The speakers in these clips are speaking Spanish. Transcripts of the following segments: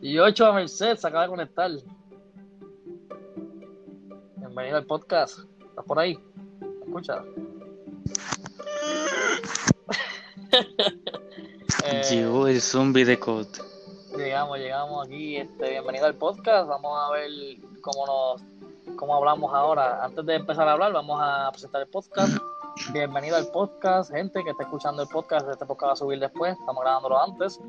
Y 8 a Merced se acaba de conectar. Bienvenido al podcast. ¿Estás por ahí? Eh, Llegó el zombie de Code. llegamos, llegamos aquí. Este, bienvenido al podcast. Vamos a ver cómo nos cómo hablamos ahora. Antes de empezar a hablar, vamos a presentar el podcast. Bienvenido al podcast, gente que está escuchando el podcast. Este podcast va a subir después. Estamos grabándolo antes.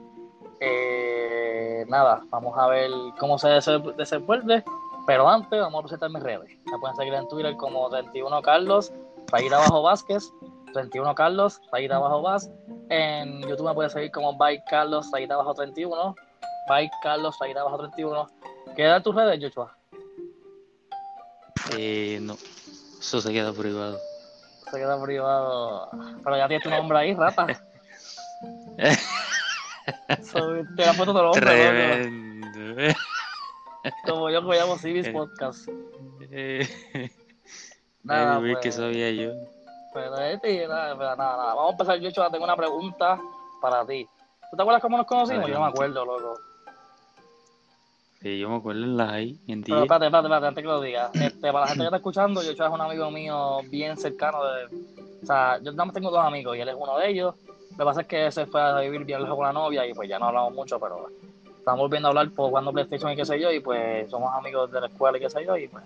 Eh, nada, vamos a ver cómo se dese- desenvuelve. Pero antes, vamos a presentar mis redes. Me pueden seguir en Twitter como 31 Carlos, rayita abajo Vázquez, 31 Carlos, rayita abajo Vaz. En YouTube me pueden seguir como Bike Carlos, rayita abajo 31. Bike Carlos, rayita abajo 31. ¿Qué tus redes, Joshua? Eh, no, eso se queda privado. Se queda privado. Pero ya tienes tu nombre ahí, rata. Te la puesto tu nombre, loco. Tremendo. Como yo que llamo Civis Podcast. Eh, Nada, ay, pues. que sabía yo. Pero, este, nada, pero nada, nada. Vamos a empezar, Joshua. Tengo una pregunta para ti. ¿Tú te acuerdas cómo nos conocimos? Yo no me acuerdo, loco. Sí, yo me acuerdo en la ahí, en Pero 10. espérate, espérate, espérate, antes que lo diga. Este, para la gente que está escuchando, Joshua es un amigo mío bien cercano. De, o sea, yo nada más tengo dos amigos y él es uno de ellos. Lo que pasa es que se fue a vivir bien lejos con la novia y pues ya no hablamos mucho, pero estamos volviendo a hablar por jugando PlayStation y qué sé yo, y pues somos amigos de la escuela y qué sé yo, y pues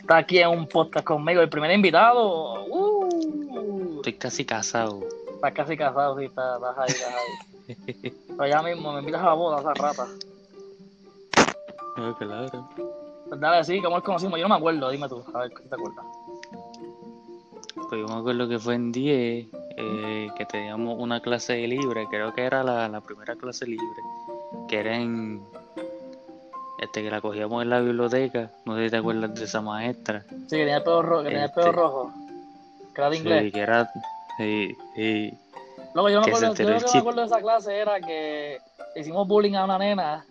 está aquí en un podcast conmigo, el primer invitado. Uh, Estoy casi casado. estás casi casado, sí, estás, estás ahí, estás ahí. Pero ya mismo me invitas a la boda, esa rata. No, claro. Pues dale, sí, ¿cómo nos conocimos? Yo no me acuerdo, dime tú, a ver si te acuerdas. Pues yo me acuerdo que fue en 10, eh, que teníamos una clase libre, creo que era la, la primera clase libre, que era en, este, que la cogíamos en la biblioteca, no sé si te acuerdas de esa maestra. Sí, que tenía el pelo, ro- que tenía el pelo Este. rojo. Que era de Sí, inglés. que era, sí, sí. Luego yo, me acuerdo, yo lo que me acuerdo de esa clase era que hicimos bullying a una nena,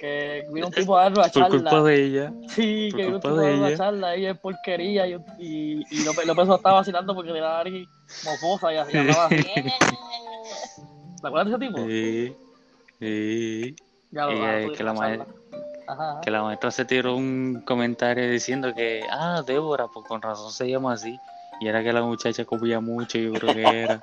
que vino un tipo a darle a Por culpa charla. de ella. Sí, por que vino un tipo a de darle a ella. charla, ella es porquería. Y, y, y López, López lo estaba vacilando porque le daba nariz mofosa y así hablaba así. ¿Te acuerdas de ese tipo? Sí, sí. Ya lo ah, eh, que la una mae- charla. Ajá, ajá. Que la maestra se tiró un comentario diciendo que, ah, Débora, pues con razón se llama así. Y era que la muchacha comía mucho, yo creo que era.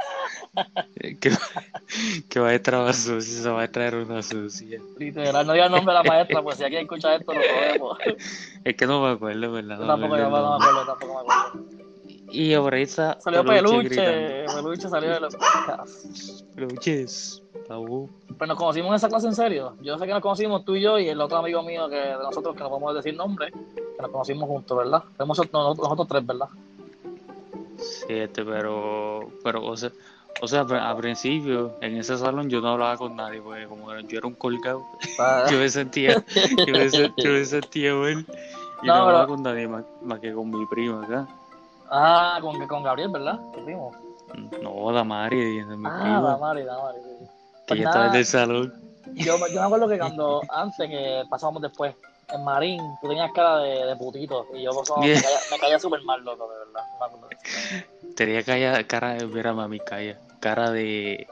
que, que maestra más sucia, esa maestra era una sucia. Literal, no diga el nombre de la maestra, pues si alguien escucha esto lo sabemos. Es que no me acuerdo, ¿verdad? No tampoco, me acuerdo no me acuerdo, tampoco me acuerdo. Y ahora está Salió peluche, peluche salió de los podcasts. Peluches. Tabú. Pero nos conocimos en esa clase en serio. Yo sé que nos conocimos tú y yo y el otro amigo mío que de nosotros que no podemos decir nombre, que nos conocimos juntos, ¿verdad? Nosotros, nosotros tres, ¿verdad? Sí, este, pero, pero, o sea, o sea, a principio, en ese salón yo no hablaba con nadie, porque como yo era un colgado, Ah, yo me sentía, yo me, yo me sentía mal y No, no, hablaba pero- con nadie más, más que con mi prima acá. Ah, con, con Gabriel, ¿verdad? ¿Qué primo? No, la Mari, mi Ah, prima, Damari, Damari, sí. que Pues ya estaba en el salón. yo, yo me acuerdo que cuando, antes que pasábamos después, en Marín, tú tenías cara de, de putito y yo pues, me Yeah. caía, me caía súper mal, loco, de verdad. Tenía cara, cara de ver a mami calla, cara de,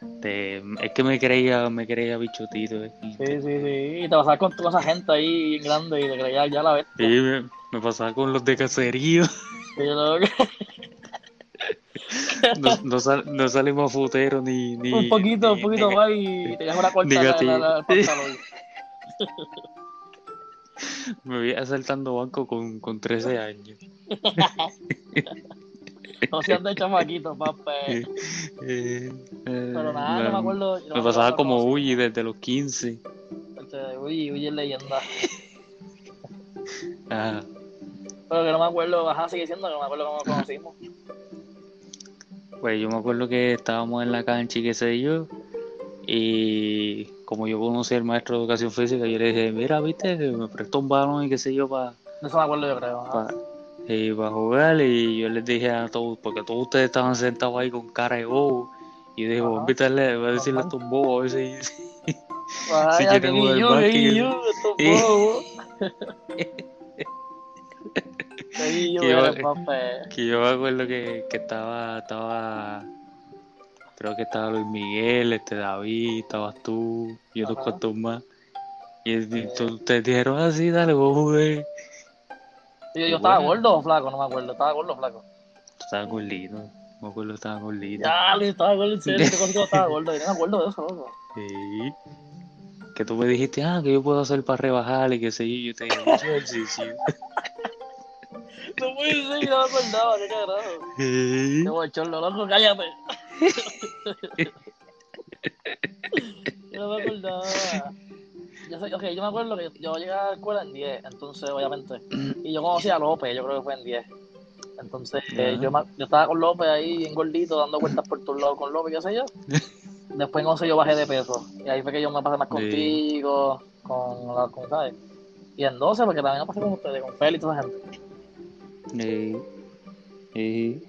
de, es que me creía, me creía bichotito. eh. Sí, sí, sí. Y te pasabas con toda esa gente ahí grande y te creías ya la bestia. Sí, me, me pasaba con los de caserío. Loco, No, no, sal- no salimos futeros ni, ni. un poquito, un poquito más y tenías una corta en el pantalón. Me vi asaltando banco con, con 13 años. No seas de chamaquito, papá. Eh, eh, Pero nada, no me acuerdo. no Me pasaba como. Uyi desde los 15. Este, Uy, uy, es leyenda. Ah, Pero que no me acuerdo, ajá, sigue diciendo que no me acuerdo cómo nos conocimos. pues yo me acuerdo que estábamos en la cancha y qué sé yo. Y como yo conocí al maestro de educación física, yo le dije, mira, viste, me prestó un balón y qué sé yo para De eso me acuerdo yo creo. ajá. para jugar. Y yo les dije a todos, porque todos ustedes estaban sentados ahí con cara de bobo. Y yo dije, voy a Ajá. invitarle, voy a decirle a estos bobos a ver si, si quieren jugar yo, básquet. que yo, estos bobos. Que yo me acuerdo que, que estaba, estaba, creo que estaba Luis Miguel, este David, estabas tú y otros cuantos más. Y ustedes dijeron así, dale, vos jugué. Y yo, yo estaba gordo o flaco, no me acuerdo. Estaba gordo o flaco. Tú estabas gordito. Me acuerdo que estabas gordito. Ya, estaba gordo, en serio. Yo contigo estaba gordo. Yo no me acuerdo de eso, loco. Sí. Que tú me dijiste, ah, que yo puedo hacer para rebajar y qué sé yo. Yo te dije, mucho ejercicio. No puede ser, yo no me acordaba, qué carajo. Sí. Qué bochorno, loco, cállate. Yo no me acordaba. Yo, sé, ok, yo me acuerdo que yo llegué a la escuela en 10, entonces, obviamente. Y yo conocí a López, yo creo que fue en 10. Entonces, eh, yo, yo estaba con López ahí, bien gordito, dando vueltas por todos lados con López, qué sé yo. Después, no sé, yo bajé de peso. Y ahí fue que yo me pasé más Sí. contigo, con, la, con ¿sabes? Y en 12, porque también me pasé con ustedes, con Félix y toda esa gente. Sí. Sí.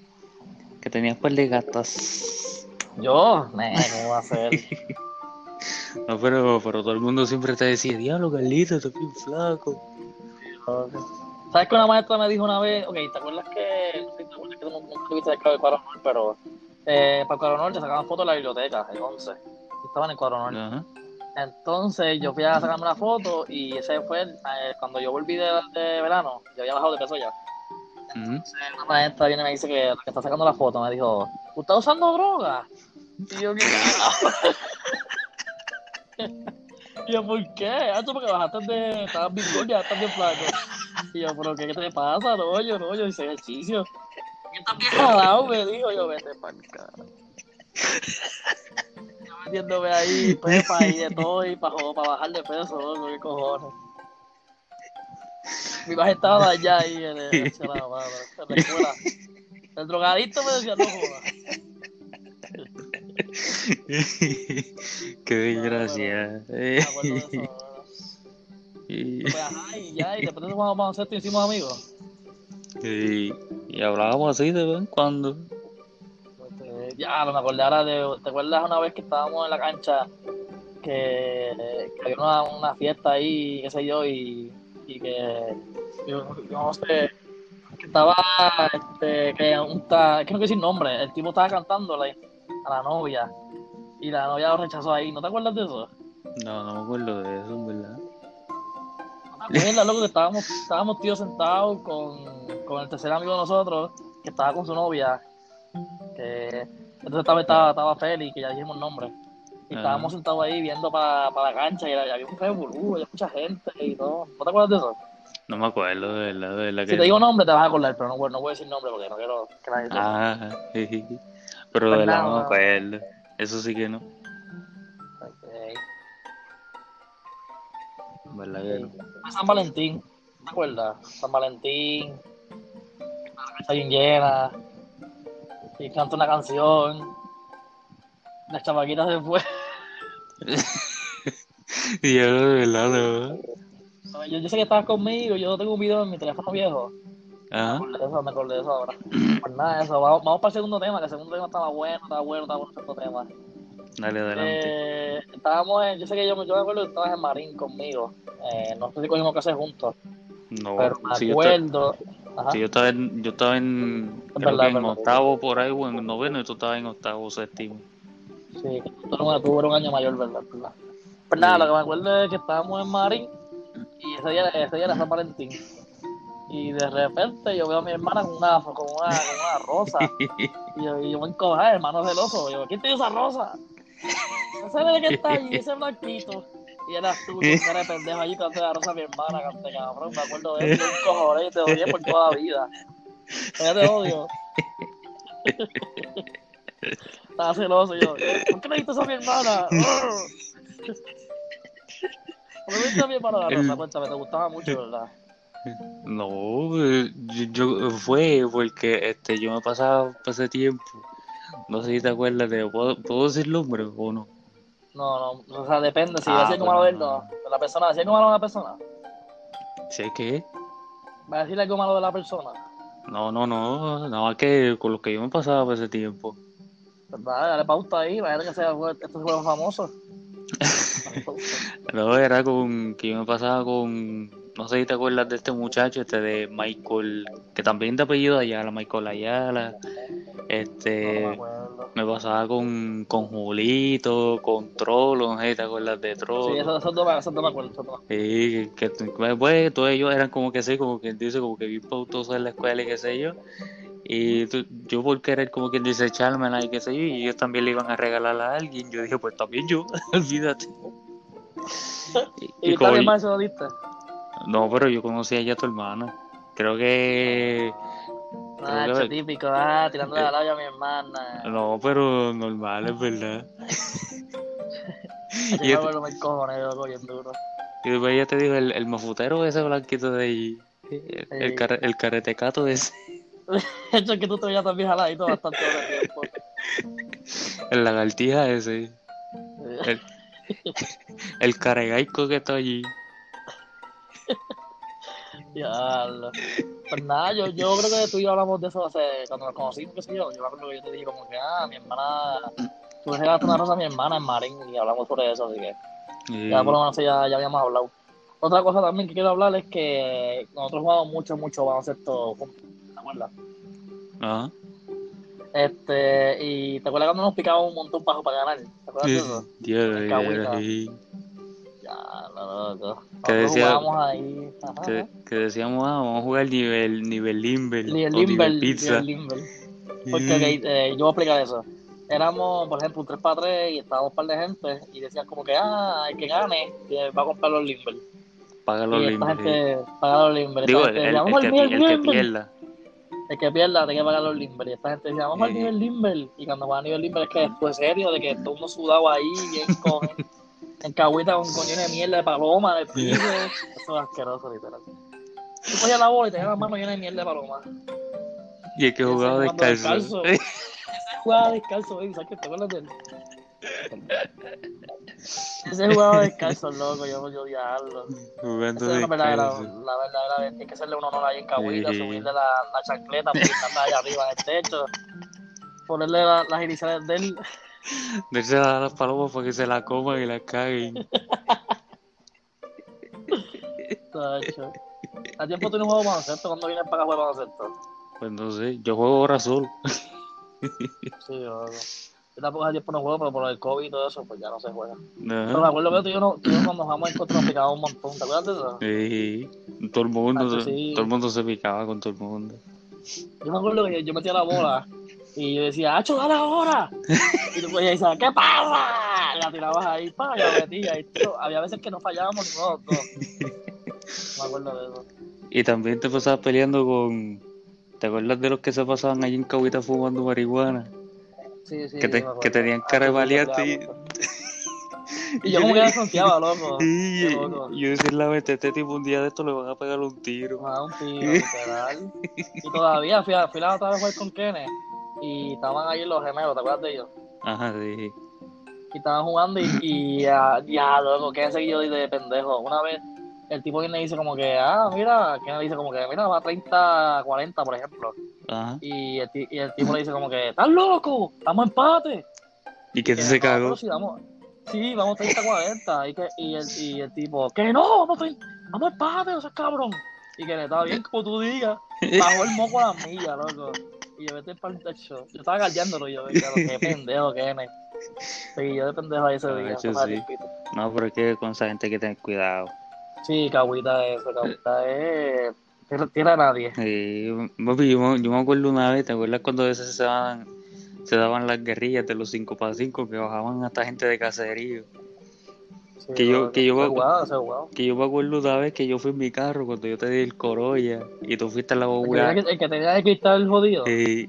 Que tenías par de gatas. Yo, ne, ¿cómo va a ser? No, pero, pero todo el mundo siempre te decía, diablo, Carlito, estás bien flaco. ¿Sabes que una maestra me dijo una vez? Ok, ¿te acuerdas que, no sé te acuerdas que tuviste el cuadro honor, pero eh, para cuadro honor te sacaban fotos de la biblioteca, el 11. Y estaba en el cuadro. Ajá. Entonces yo fui a sacarme una foto y ese fue el- eh, cuando yo volví de, de verano, yo había bajado de peso ya. Entonces una maestra viene y me dice que la que está sacando la foto me dijo, ¿tú estás usando droga? Y yo, ¿qué? Y yo, ¿por qué? Ah, tú porque bajaste de. Estabas bien gordo, ya estás bien flaco. Y yo, ¿pero qué, qué te pasa? No, yo no, yo hice ejercicio. ¿Qué estás bien jalado? Me dijo yo, vete pa'l cara. Yo metiéndome ahí, pepa y de todo, y para bajar de peso, loco, qué cojones. Mi imagen estaba allá ahí en, el, en la mano, en la escuela. El drogadicto me decía, no jodas. Qué desgracia. Pues ajá, y ya, y después de cuando vamos a hacer, hicimos amigos. y, y hablábamos así de vez en cuando. Este, ya, no me acordé ahora de. ¿Te acuerdas una vez que estábamos en la cancha? Que, que había una, una fiesta ahí, qué sé yo, y, y que. Yo, yo no sé. Que estaba. Este, que un. ta- que no quiero decir nombre. El tipo estaba cantándole a la novia. Y la novia lo rechazó ahí. ¿No te acuerdas de eso? No, no me acuerdo de eso, en verdad. ¿No te acuerdas, loco, que estábamos, estábamos tíos sentados con, con el tercer amigo de nosotros, que estaba con su novia? Que, entonces estaba, estaba, estaba que ya dijimos el nombre. Y estábamos sentados ahí viendo para la cancha y había un revolú, había mucha gente y todo. ¿No te acuerdas de eso? No me acuerdo, de verdad, de verdad que Si te digo nombre te vas a acordar, pero no, voy- no voy a decir nombre porque no quiero que nadie. Ah, jeje. pero de Pues verdad nada, no me acuerdo. Eso sí que no. Ok. Verdad que no. Fue San Valentín, ¿te acuerdas? San Valentín, la casa bien llena, y canta una canción, la chamaquita se fue. Y yo de verdad no. Yo, yo sé que estabas conmigo, yo tengo un video en mi teléfono viejo. Me Ajá. acordé de eso, me acordé de eso ahora. Pues nada, eso, vamos, vamos para el segundo tema, que el segundo tema estaba bueno, estaba bueno, estaba bueno el segundo tema. Dale adelante. Eh, estábamos en, yo sé que yo, yo me acuerdo que estabas en Marín conmigo. Eh, no sé si cogimos clases juntos, No, pero me si yo, estaba, acuerdo. Si yo estaba en, yo estaba en, creo verdad, en octavo por ahí o en noveno y tú estabas en octavo séptimo. Sí, tú eres- un año mayor, ¿verdad? ¿verdad? Pues nada, Sí. lo que me acuerdo es que estábamos en Marín y ese día, ese día era San Valentín. Y de repente yo veo a mi hermana con una, con una, con una rosa. Y yo, y yo me encojé, hermano celoso. Yo, ¿quién te dio esa rosa? Ese de que está allí, ese blanquito. Y eras tú, cara de pendejo allí, te la rosa a mi hermana, cante cabrón. Me acuerdo de eso, un cojones, y te odié por toda la vida. Ya te odio. Estaba celoso yo, ¿por qué le diste eso a mi hermana? ¿Por qué le diste a mi hermana la rosa? Cuéntame, te gustaba mucho, ¿verdad? No, eh, yo, yo- fue porque este yo me pasaba ese tiempo. No sé si te acuerdas de ¿puedo, ¿puedo decir nombre o no? No, no, o sea, depende. Si Ah, decía algo malo no. De la persona, decía algo malo de la persona. ¿Sí que? ¿Va a decir algo malo de la persona? No, no, no, nada más que con lo que yo me pasaba por ese tiempo. ¿Verdad? Dale pauta ahí, vaya que sea estos juegos famosos. No, era con que yo me pasaba con, no sé si te acuerdas de este muchacho, este de Michael, que también de apellido Ayala, Michael Ayala, este. Me pasaba con, con Julito, con Trollo, no sé, ¿te acuerdas de Trollo? Sí, eso, eso, no me- eso no me acuerdo. Eso no Sí, que, que pues, todos ellos eran como que sí, como quien dice, como que bien pautosos en la escuela y qué sé yo. Y tú- yo por querer como quien dice echármela y qué sé yo, y ellos también le iban a regalar a alguien, yo dije, pues también yo, olvídate. ¿Y, como- también más diste? no, pero yo conocí a ella a tu hermana. Creo que... Ah, Creo que- hecho típico, ah, tirando la labia a mi hermana. No, pero normal, es verdad. Yo y me este- me cojones, loco, bien duro. Y después ella te dijo, el, el mafutero ese blanquito de ahí, el, el, Sí. care- el caretecato ese, hecho, es que tú te veías también jaladito bastante el lagartija ese, el, el caregaico que está allí. Diablo. Pues nada, yo, yo creo que tú y yo hablamos de eso hace, cuando nos conocimos, qué sé yo. Yo me acuerdo que yo te dije como que, ah, mi hermana, tú le regalaste una rosa a mi hermana en Marín y hablamos sobre eso, así que ya por lo menos ya, ya habíamos hablado. Otra cosa también que quiero hablar es que nosotros jugamos mucho, mucho baloncesto juntos, ¿te acuerdas? Ajá. Este, y ¿te acuerdas cuando nos picaban un montón para, para ganar? ¿Te acuerdas de eso? Dios. Ya, lo loco. Que Nosotros decía- jugábamos ahí. Ajá. Que, que decíamos, ah, vamos a jugar nivel, nivel Limber Nivel Limber, pizza. nivel Limber. Porque ok, eh, yo voy a explicar eso. Éramos, por ejemplo, un 3 para 3 y estábamos un par de gente y decían como que, ah, el que gane va a comprar los Limber. Paga los Limber. paga los Limber. Digo, el, el- el que, el que pierda. El que pierda tiene que pagar los Limber. Y esta gente decía, vamos al nivel Limber. Y cuando va a nivel Limber es que después serio, de que todo uno sudado ahí, bien con, en cagüita con coño de mierda de paloma el piso. Eso es asqueroso, literal. Tú cogías la bola y tenías las manos llenas de mierda de paloma. Y el que jugaba descalzo. descalzo. Jugaba descalzo, baby, ¿sabes qué? ¿Te acuerdas de él? Ese jugaba descalzo, loco, yo, yo odiarlo. jugando Esa es la verdadera, la verdadera, hay que hacerle un honor ahí en Cahuita, Sí. subirle la, la chancleta, pintarla ahí arriba en el techo, ponerle la- las iniciales de él. Darse a las palomas para que se la coman y la caguen. tacho. ¿A tiempo tú no juegas baloncesto? ¿Cuándo vienes para acá a jugar baloncesto? Pues no sé, yo juego ahora solo. Sí, yo, yo tampoco hace tiempo no juego, pero por el COVID y todo eso, pues ya no se juega. Pero me acuerdo que tú y yo, no, tú y yo cuando jugamos en contra nos picaba un montón, ¿te acuerdas de eso? Sí, todo el mundo, sí. todo el mundo se picaba con todo el mundo. Yo me acuerdo que yo, yo metía la bola y yo decía, ¡Hacho, dale ahora! Y tú pues, decías, ¿qué pasa? La tirabas ahí, pa, y la metías. Y tío, había veces que no fallábamos ni nosotros dos. Me acuerdo de eso. Y también te pasabas peleando con. ¿Te acuerdas de los que se pasaban allí en Cahuita fumando marihuana? Sí, sí. Que te- que tenían cara de valiente y-. Y yo como que desconfiaba, loco. Qué loco. yo decía la mente, este tipo un día de esto le van a pegar un tiro. Me daba un tiro, literal. Y todavía fui a, fui a la otra vez a jugar con Kenneth y estaban ahí los gemelos, ¿te acuerdas de ellos? Ajá, sí. y estaban jugando y, y ah, ya, loco, que ese yo de pendejo. Una vez el tipo viene y dice como que, ah, mira, que dice como que, mira, va 30, 40, por ejemplo. Ajá. Y el, y el tipo le dice como que, ¿estás loco? Estamos empate. Y que se "No, cagó. sí, vamos, sí, vamos 30, 40. Y, que, y, el, y el tipo, que no, vamos, 30, vamos empate, no seas cabrón. Y que le estaba bien, como tú digas, bajó el moco a la milla, loco. Y yo vete para el techo. Yo estaba galdeándolo y yo, qué pendejo que es. Sí, yo de pendejo ese Ah, día. sí. No, pero es que con esa gente hay que tener cuidado. Sí, Cagüita es eso, Cagüita es tierra, de nadie. Sí, papi, yo, me- yo me acuerdo una vez, ¿te acuerdas cuando a veces se daban, se daban las guerrillas de los 5 para 5 que bajaban hasta gente de caserío? Sí, Que yo- que yo- ha jugado. Que yo me acuerdo una vez que yo fui en mi carro cuando yo te di el Corolla y tú fuiste a la El que, bobula. tenía que- el que tenía el cristal jodido. eh,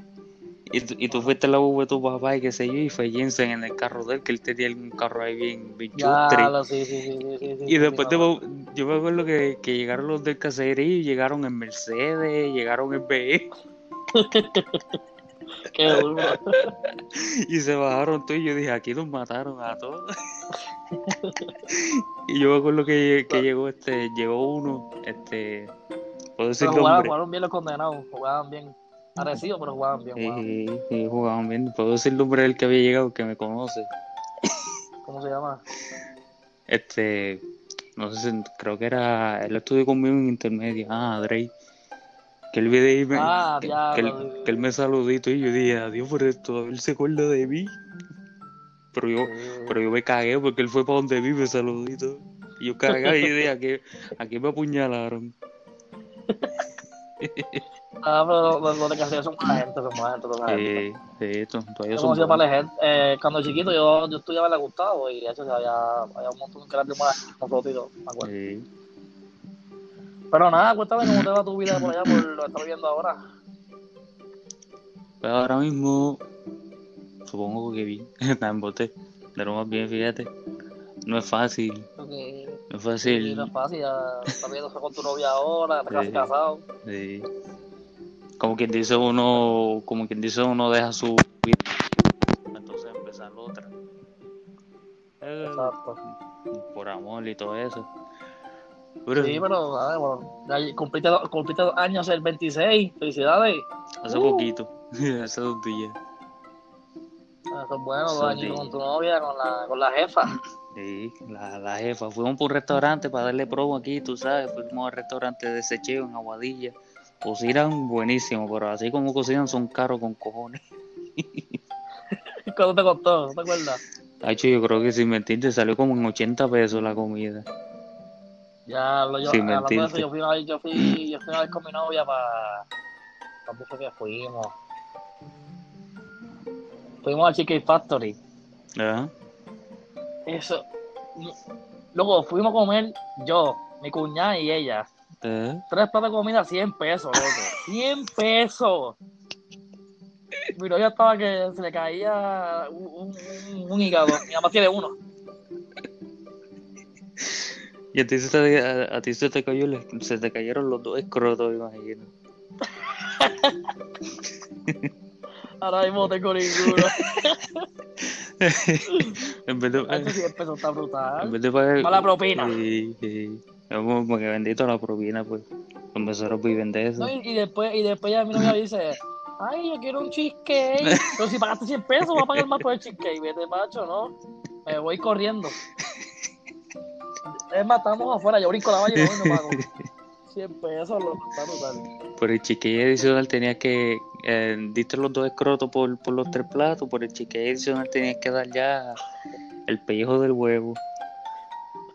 y, tú, y tú fuiste a la bobula de tu papá y qué sé yo, y fue Jensen en el carro de él, que él tenía un carro ahí bien, bien chustre. lo, sí, sí, sí, Y después yo me acuerdo que, que llegaron los del caserío llegaron en Mercedes, llegaron en BE Qué duro. y se bajaron todos y yo dije, aquí nos mataron a todos. y yo me acuerdo que, que llegó este, llegó uno, este, puedo decir Pero jugaban, nombre. jugaron bien los condenados, jugaban bien. Parecido, pero jugaban bien. jugaban. Sí, sí, jugaban bien. Puedo decir el nombre del que había llegado, que me conoce. ¿Cómo se llama? Este, no sé si, creo que era, él estudió conmigo en intermedia. Ah, Drake. Que él viene y me, Ah, que, diablo, que él, que me saludito y yo dije, adiós por esto, él se acuerda de mí. Pero yo, Sí. pero yo me cagué porque él fue para donde me saludito. Y yo cagado y dije, aquí, aquí me apuñalaron. Ah, pero los, los de Castellón son buena gente, son buena gente, son buena gente. Eh, eh, to- todavía Yo son buenos. de gente. Eh, cuando chiquito yo, yo estudiaba en la Gustavo y de hecho había, había un montón que era de buena gente, nosotros me acuerdo. Eh, Pero nada, cuéntame cómo te va tu vida por allá, por lo que estás viviendo ahora. Pues ahora mismo, supongo que bien. Está en bote. Pero más bien, fíjate, no es fácil. Porque No es sí, fácil. no es fácil, ya viendo con tu novia ahora, estás Sí. casado. eh, como quien dice uno, como quien dice uno deja su vida, entonces empezar otra. Eh, Exacto. por amor y todo eso. Pero Sí, pero a ver, bueno, ya cumpliste, dos- cumpliste dos años el 26, felicidades. hace Uh. poquito, hace dos días. Eso es bueno, dos años con tu novia, con la, con la jefa. Sí, la, la jefa. Fuimos por un restaurante para darle promo aquí, tú sabes. Fuimos al restaurante de Secheo en Aguadilla. Cocinan buenísimo, pero así como cocinan son caros con cojones. ¿Cuánto te costó? ¿No te acuerdas? Hacho, yo creo que sin mentirte salió como en 80 pesos la comida. Ya, lo, yo, Sin mentirte. yo fui, una vez- yo, fui, yo fui una vez con mi novia para... ¿Dónde fue que fuimos? Fuimos a Chicken Factory. Ajá. Eso... Luego fuimos a comer yo, mi cuñada y ella. Eh, Tres platos de comida, 100 pesos, loco. 100 pesos. Mi novia estaba que se le caía un, un, un- hígado. Mi mamá tiene uno. Y a ti se te, a, a ti se te cayó se te cayeron los dos escrotos, imagino. Ahora mismo tengo ninguno. en vez de, Este 100 pesos está en brutal. vez de pagar. Mala propina. Sí, sí. Como que bendito la propina, pues. Los meseros viven de eso. No, y, y después, y después ya mi novia dice, ay, yo quiero un cheesecake. Pero si pagaste 100 pesos, voy a pagar más por el cheesecake. Vete, macho, ¿no? Me voy corriendo. Es más, estamos afuera, yo brinco la valla y no pago. 100 pesos, está brutal. Por el chiquillo adicional tenías que. Eh, diste los dos escrotos por, por los tres platos. Por el chiquillo adicional tenías que dar ya el pellejo del huevo.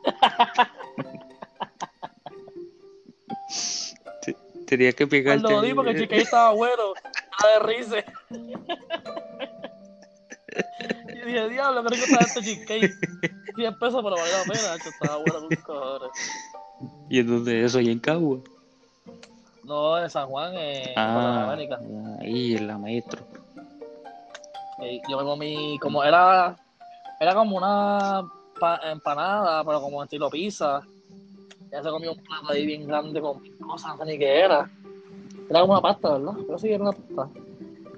Te- Tenías que. Cuando lo di porque el cheesecake estaba bueno, estaba de risa. Y dije, diablo, creo que está este cheesecake. 100 pesos, pero vale la pena, estaba bueno con cojones. Y entonces eso ahí en Cagua. No, en San Juan, en Ah, América. ahí en la maestro. Eh, yo me comí, como era, era como una pa- empanada, pero como estilo pizza. Ya se comió un plato ahí bien grande con cosas, no sé ni qué era. Era como una pasta, ¿verdad? Pero sí, era una pasta.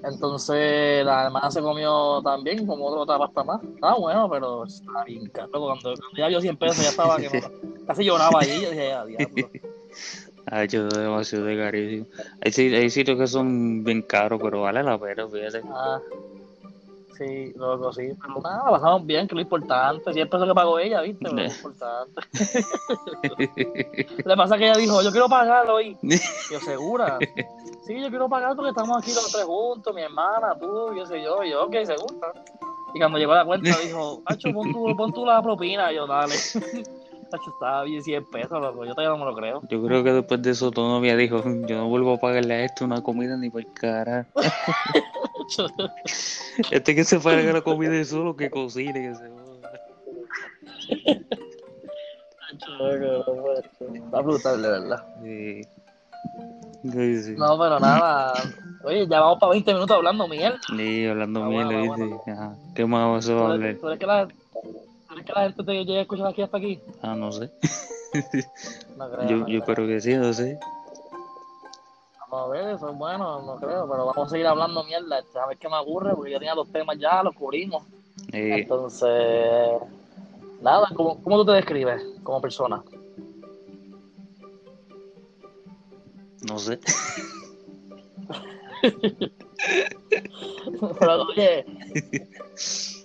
Entonces la hermana se comió también como otra, pasta más. Estaba bueno, pero estaba bien caro. Cuando, cuando ya vio 100 pesos ya estaba que no- casi lloraba ahí. Yo dije, ya, diablo. Ha hecho demasiado de carísimo. Hay, hay sitios que son bien caros, pero vale la pena, fíjate. Ah, sí, loco, sí. Pero nada, la pasamos bien, que lo importante. 100 pesos que pagó ella, ¿viste? Lo importante. Le pasa que ella dijo, yo quiero pagarlo hoy. Yo, ¿segura? Sí, yo quiero pagar porque estamos aquí los tres juntos, mi hermana, tú, yo sé yo. Y yo, ok, segura. Y cuando llegó la cuenta dijo, Hacho, pon tú, pon tú la propina. Y yo, dale. Hacho, estaba bien 100 pesos, loco. Yo todavía no me lo creo. Yo creo que después de eso tu novia dijo, yo no vuelvo a pagarle a esto una comida ni por cara. Este que se paga la comida es solo que cocine, que se. Está brutal, de verdad. Sí. Sí, sí. No, pero nada. Oye, ya vamos para 20 minutos hablando mierda. Sí, hablando Ah, bueno, bueno. dice. Ajá. ¿Qué más se va a ¿Tú hablar? Eres que la, gente te llegue a escuchar aquí hasta aquí? Ah, no sé. No creo. Yo, no yo creo. que sí, no sé. Vamos a ver, eso es bueno, no creo, pero vamos a seguir hablando mierda. A ver qué me aburre, porque yo tenía los temas ya, los cubrimos. Eh, Entonces, nada, ¿cómo, cómo tú te describes como persona? no sé. Pero, oye,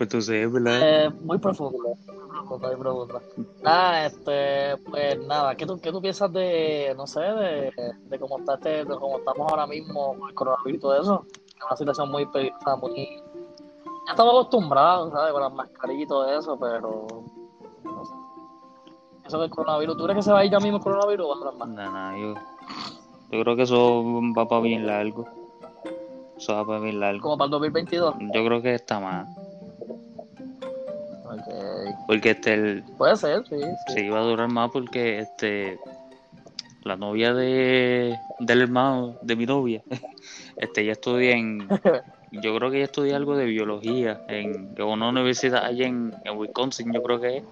Pues tú sé, ¿verdad? Eh, muy profundo, muy profundo, muy profundo. Nada, este, pues nada, ¿qué tú, qué tú piensas de, no sé, de, de cómo está este, de cómo estamos ahora mismo con el coronavirus y todo eso? Es una situación muy, pe- o sea, muy, ya estamos acostumbrados, ¿sabes? Con las mascarillas y todo eso, pero, no sé. Eso del coronavirus, ¿tú crees que se va a ir ya mismo el coronavirus o va a durar más? No, no, yo, yo creo que eso va para bien largo. Eso va para bien largo. Como para el 2022. Yo creo que está más. Porque este, el, Puede ser, sí, sí. sí va a durar más porque este la novia de del hermano de mi novia este ella estudia en yo creo que ella estudia algo de biología en en una universidad allá en, en Wisconsin yo creo que es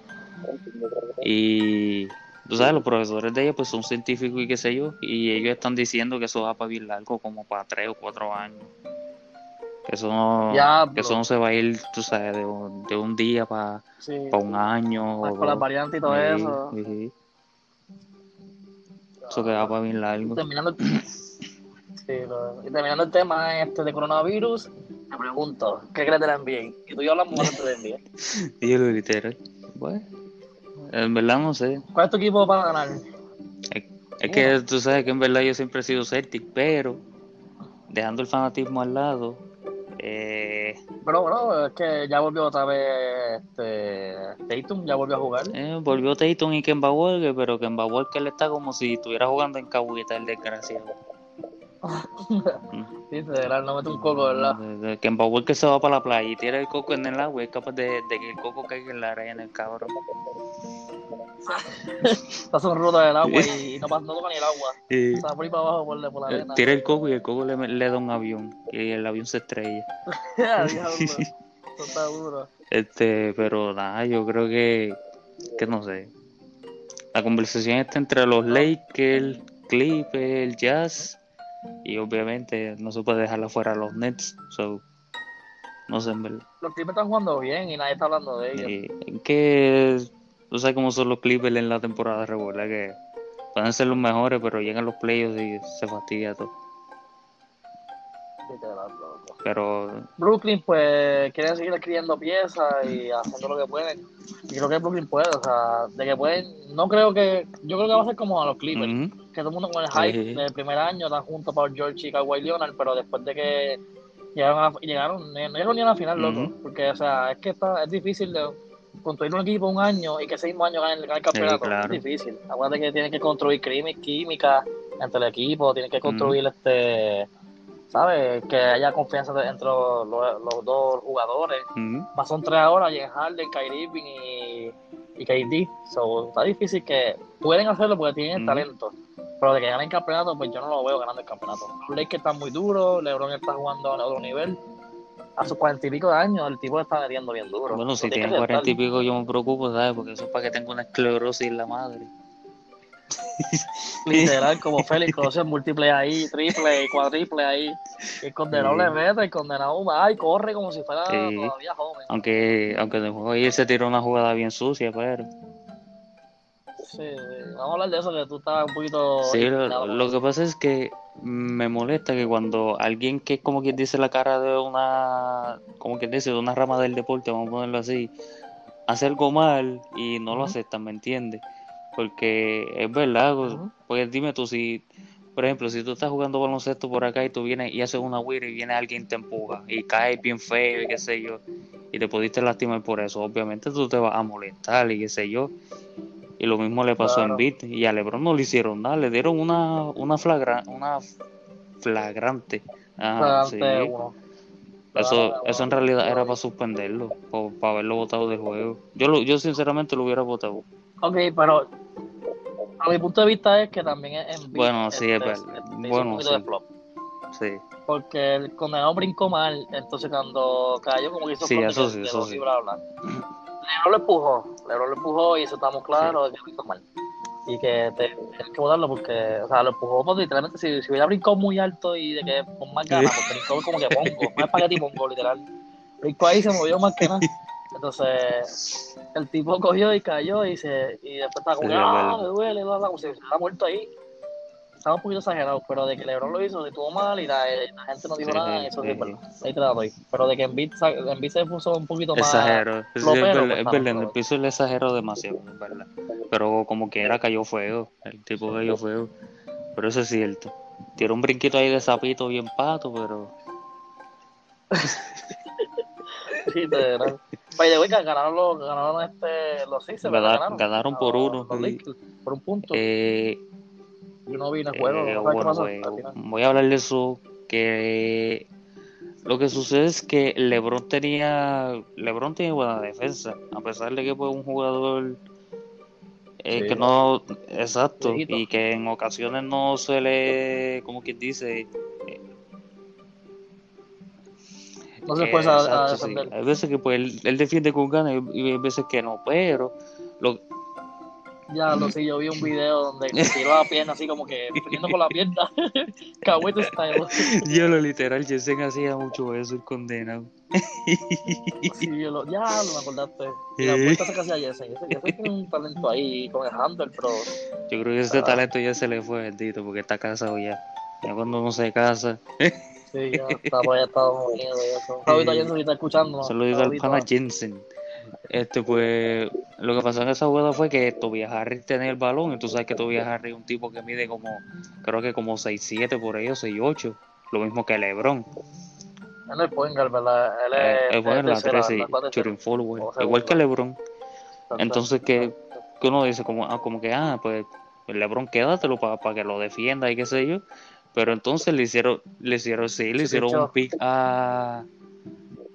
y tú sabes los profesores de ella pues son científicos y qué sé yo y ellos están diciendo que eso va para bien largo como para tres o cuatro años que eso no Diablo. que eso no se va a ir tú sabes de, un- de un día para sí. un año Más o con las variantes y todo Sí, eso. sí. Eso que va para bien largo. terminando y terminando el tema este de coronavirus, te pregunto, ¿qué crees de la NBA? Y tú y yo hablamos de la NBA. Y yo lo literal. Bueno, en verdad no sé. ¿Cuál es tu equipo para ganar? Es que tú sabes que en verdad yo siempre he sido Celtic, pero dejando el fanatismo al lado, eh, Pero bueno, es que ya volvió otra vez este Tatum, ya volvió a jugar. eh, volvió Tatum y Kemba Walker, pero Kemba Walker está como si estuviera jugando en Cabueta, el desgraciado. Sí, federal, no mete un coco, ¿verdad? Kemba Walker se va para la playa y tira el coco en el agua y es capaz de, de que el coco caiga en la arena, el cabrón. Está sonroto del agua y, y no, no toca ni el agua. Y- Está por ahí para abajo por, por la Eh, arena. Tira el coco y el coco le, le da un avión y el avión se estrella. Eso está duro. Este, pero nada, yo creo que, que no sé. La conversación está entre los Lakers, Clippers, Jazz y obviamente no se puede dejar afuera a los Nets. So, no sé, en verdad. Los Clippers están jugando bien y nadie está hablando de ellos. Eh, es que no sé cómo son los Clippers en la temporada regular, que pueden ser los mejores, pero llegan los playoffs y se fastidia todo. Pero Brooklyn, pues, quieren seguir escribiendo piezas y haciendo lo que pueden. Y creo que Brooklyn puede, o sea, de que pueden. No creo que. Yo creo que va a ser como a los Clippers. Que todo el mundo con el hype Sí. del primer año están juntos Paul George y Kawhi Leonard, pero después de que llegaron, a, llegaron no llegaron ni a la final, loco. Porque, o sea, es que está, es difícil de construir un equipo un año y que ese mismo año ganen gane el campeonato. claro. Es difícil. Acuérdate que tienen que construir química entre el equipo, tienen que construir este. ¿Sabes? Que haya confianza entre los, los- los dos jugadores. Más son tres ahora, James Harden, Kyrie Irving y, y KD. So, está difícil que pueden hacerlo porque tienen Ujú. talento. Pero de que ganen campeonato, pues yo no lo veo ganando el campeonato. Los Lakers están muy duros, LeBron está jugando a otro nivel. A sus cuarenta y pico de años, el tipo está metiendo bien duro. Bueno, si tiene cuarenta y pico yo me preocupo, ¿sabes? Porque eso es para que tenga una esclerosis en la madre. Literal, como Félix, conoce múltiples ahí, triple y cuádruple ahí. El condenado Sí. le mete, el condenado va y corre como si fuera Sí. todavía joven. Aunque, aunque en el juego ayer se tiró una jugada bien sucia, pero... Sí, vamos a hablar de eso, que tú estás un poquito... Sí, lo, que pasa es que me molesta que cuando alguien que es como quien dice la cara de una, como quien dice, de una rama del deporte, vamos a ponerlo así, hace algo mal y no lo aceptan, ¿me entiendes? Porque es verdad, pues, Ujú. porque dime tú si, por ejemplo, si tú estás jugando baloncesto por acá y tú vienes y haces una huira y viene alguien y te empuja y caes bien feo y qué sé yo, y te pudiste lastimar por eso, obviamente tú te vas a molestar y qué sé yo. Y lo mismo le pasó Claro. en Beat y a LeBron no le hicieron nada, le dieron una una flagra, una flagrante. Ah, sí. Eso, eso en realidad era para suspenderlo, o para haberlo votado del juego. Yo lo, yo sinceramente lo hubiera votado. Ok, pero a mi punto de vista es que también es en Bueno, sí, es este, verdad. este, un Bueno, de sí. Sí. Porque el condenado brincó mal, entonces cuando cayó como que hizo Sí, de eso sí, de eso los sí. bla. Lebron lo empujó, Lebron lo empujó y eso estamos claros de que hizo mal. Y que te, tienes que votarlo porque, o sea, lo empujó pues, literalmente, si, si hubiera brincado muy alto y de que con más ganas, porque brincó como que pongo, es espagueti pongo, literal. Brincó ahí, se movió más que nada. Entonces, el tipo cogió y cayó y se y después estaba como Sí, ah, me duele, como si se hubiera muerto ahí. Estaba un poquito exagerado, pero de que LeBron lo hizo, se estuvo mal y la, la gente no dijo Sí, nada, sí, eso sí sí, es verdad. Ahí te la doy. Pero de que Embiid, Embiid se puso un poquito más. Exagero. Es verdad, pues, es no, verdad, en no. el piso le exageró demasiado, es verdad. Pero como que era cayó fuego, el tipo cayó fuego. Pero eso es cierto. Tiró un brinquito ahí de sapito bien pato, pero Sí, de verdad. By the way, ganaron los, ganaron este, los Sixers, ¿verdad? Ganaron- ganaron por uno, los sí. Lakers, por un punto. eh, Yo no vi en el juego, Eh, no bueno, voy a hablar de eso. Que lo que sucede es que LeBron tenía, LeBron tiene buena defensa, a pesar de que fue un jugador eh, Sí. que no, exacto, y que en ocasiones no se le, como quien dice, No se eh, puede a, a sí. defender. Hay veces que pues él, él defiende con ganas y y hay veces que no, pero lo, Ya lo sé, yo vi un video donde tiró la pierna así como que defendiendo con la pierna. Cahuete style. yo lo literal, Jensen hacía mucho eso, el condenado. Sí, yo lo, ya lo me acordaste. Y la vuelta se casi a. Jesse Jesse tiene un talento ahí con el handle, pero Yo creo que este Ah. talento ya se le fue, bendito, porque está casado ya. Ya cuando uno se casa, sí, ya está por allá Estados Unidos y eso. Un saludito a Jesse si está escuchando. saludito al pana Jensen. Este, pues, lo que pasó en esa jugada fue que Tobias Harris tenía el balón, y tú sabes que Tobias Harris es un tipo que mide como, creo que como 6'7 por ahí o 6'8, lo mismo que LeBron. Él es point guard, ¿verdad? Él Eh, es. bueno, la tercera, 13, la cuatro shooting tercera. forward, o igual que. LeBron. Entonces, que, que uno dice como, ah, como que, ah, pues, LeBron quédatelo para que lo defienda y qué sé yo. Pero entonces le hicieron, le hicieron, sí, le hicieron un pick a...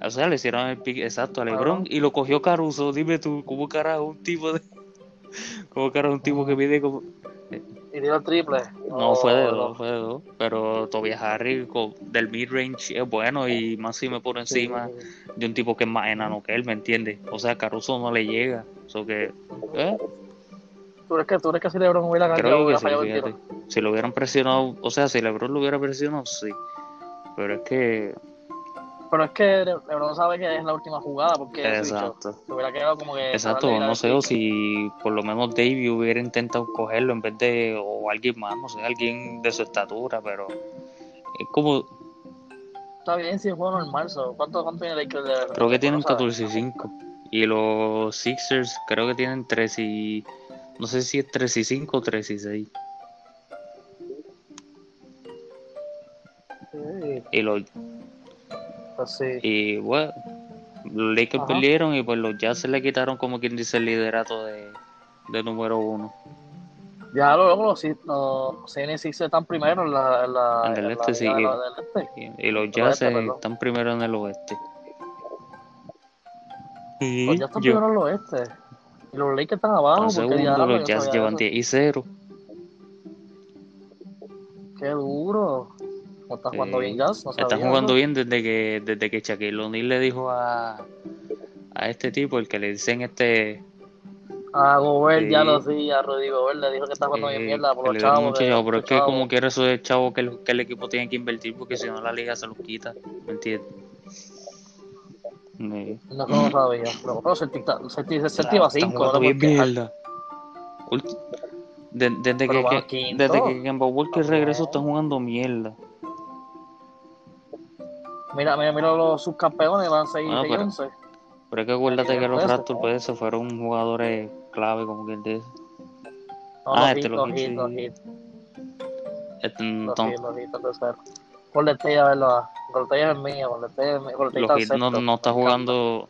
O sea, le hicieron el pick exacto a. LeBron y lo cogió Caruso. Dime tú, ¿cómo carajo un tipo de... ¿Cómo carajo un tipo que mide como... Y dio triple. No, fue de Oh, dos, fue de dos. Pero Tobias Harris co- del mid-range es bueno y más si me por encima sí. de un tipo que es más enano que él, ¿me entiendes? O sea, Caruso no le llega. So que, ¿eh? ¿Tú crees que, tú crees que si LeBron hubiera ganado, Creo que sí? Si lo hubieran presionado, o sea, si LeBron lo hubiera presionado, sí. Pero es que, Pero es que Le- LeBron sabe que es la última jugada porque exacto. se hubiera quedado como que. Exacto, no sé, o si por lo menos Davey hubiera intentado cogerlo en vez de, o alguien más, no sé, alguien de su estatura, pero es como, Está bien si es juego normal. So. ¿Cuánto, ¿Cuánto tiene Lakers de creo que tienen no sabes? 14 y 5. Y los Sixers creo que tienen 3 y, no sé si es 3 y 5 o 3 y 6. Sí, Y los, pues sí. y bueno, los Lakers Ajá. perdieron y pues los Jazz se le quitaron como quien dice el liderato de, de número uno. Ya luego los, los 76 están primero en la. En, la, En el en este, la sí. del este. Y, los Jazz perdón. están primero en el oeste. Y Pues ya están yo- primero en el oeste. Y los Lakers están abajo. segundo, diablo, los Jazz llevan eso. 10 y 0. Qué duro. ¿Cómo estás jugando Sí. bien Jazz? No jugando bien desde que desde que Shaquille O'Neal le dijo a, a este tipo, el que le dicen este A Gobert ya lo sí, a Rudy Gobert le dijo que está jugando bien eh, mierda por los chavos. mucho chavo, pero es que como quiera eso de chavo que el, que el equipo tiene que invertir porque si no la liga se los quita, ¿me entiendes? Eh, No, no sabía. Pero, pero está- Celtic ah, va están 5. jugando bien mierda. De- desde, que, que- desde que Walker regresó están jugando mierda. Mira, mira, mira los subcampeones, van 6 Ah, y pero- 11. Pero es que acuérdate que los Raptors pues se fueron jugadores clave como quien dice. No, ah, los este, hits, los los hits, Este, los hits, los hits, el tercero. Golden State, a verlo. ah. Golden State es el mío, State es el mío. Los Heat no, no está jugando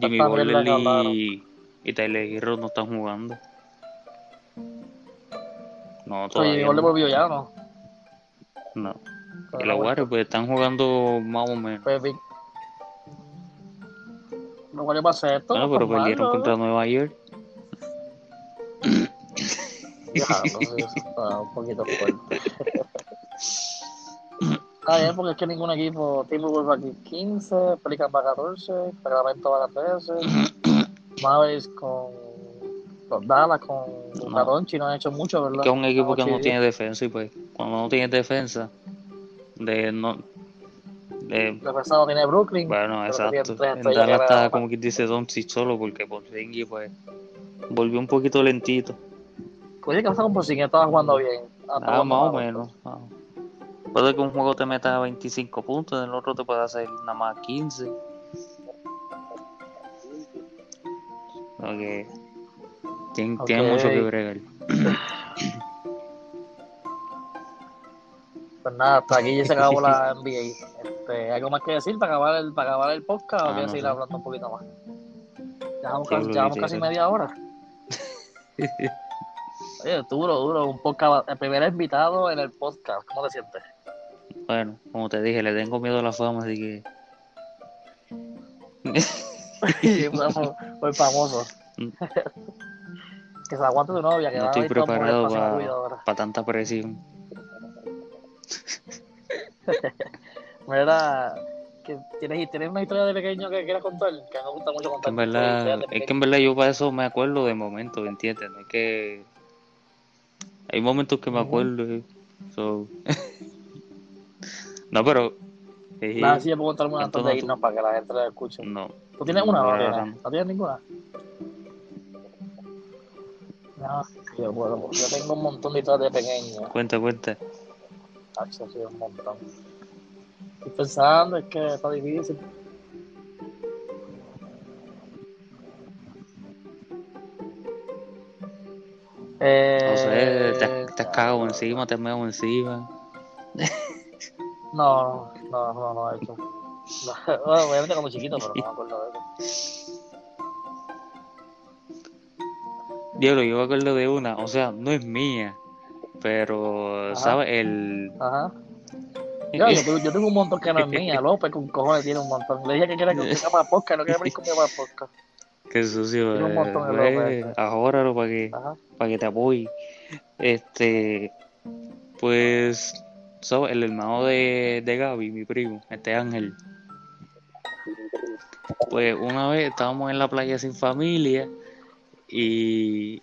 Jimmy que Butler y, y Tyler Hero no están jugando. No, Oye, todavía igual le no. volvió ya, ¿no? No. Pero Y los Warriors pues están jugando más o menos. Pues, ser esto. No pero perdieron ¿no? contra Nueva York. Ya, no, eso está un poquito fuerte. Está bien, porque es que ningún equipo, Timberwolves va aquí 15, Pelicans va 14, Sacramento va 13, Mavericks con los Dallas con No. No han hecho mucho, ¿verdad? Que es un equipo que no tiene defensa y pues cuando no tienes defensa de no de Defensa no tiene Brooklyn. bueno que exacto en Dallas que está como quien dice Doncic solo porque Porzingis pues volvió un poquito lentito Oye, ¿qué pasa con Porzingis? Estaba jugando bien. Ah, más o menos. ah. Puede que un juego te meta 25 puntos, en el otro te puede hacer nada más 15. Porque tiene, tiene mucho que bregar. Pues nada, hasta aquí ya se acabó la NBA. Este, ¿Algo más que decir para acabar el, para acabar el podcast o Ah, quieres no seguir sé. hablando un poquito más? Llevamos, Sí, casi, que casi media hora. Oye, duro, duro. Un podcast, el primer invitado en el podcast. ¿Cómo te sientes? Bueno, como te dije, le tengo miedo a la fama, así que. Vamos, Fue famoso. Mm. que se aguante tu novia, que No va a estoy el preparado para cuidadora. tanta presión. Mira, que tienes, tienes una historia de pequeño que quieras contar, que me gusta mucho contar. en verdad, es que en verdad yo para eso me acuerdo de momentos, ¿entiendes? No es que. Hay momentos que me acuerdo. eh, so- no, pero. eh, Nada, sí, yo puedo contar una antes de tú- irnos para que la gente la escuche. no. ¿Tú tienes una no tienes? no. ¿No tienes ninguna? No, yo puedo. Yo tengo un montón de historias de pequeño. Cuenta, cuenta. Hacho, sí, un montón. Estoy pensando, es que está difícil. Eh, No sé, te, te has cagado encima, te meado encima. No, no, no, no, he hecho. No, obviamente cuando chiquito, pero no me acuerdo de eso. Diablo, yo me acuerdo de una, o sea, no es mía, pero, Ajá. ¿sabes? El. Ajá. Yo, yo, tengo- yo tengo un montón que no es mía. López con cojones tiene un montón. Le dije que quiera que para podcast, no quiere venir conmigo para podcast. Qué sucio, Tiene un eh, montón de pues, López. ahórralo para que, Ajá. para que te apoye. Este, pues, ¿sabes? El hermano de, de Gaby, mi primo, este Ángel. Pues una vez estábamos en la playa sin familia y,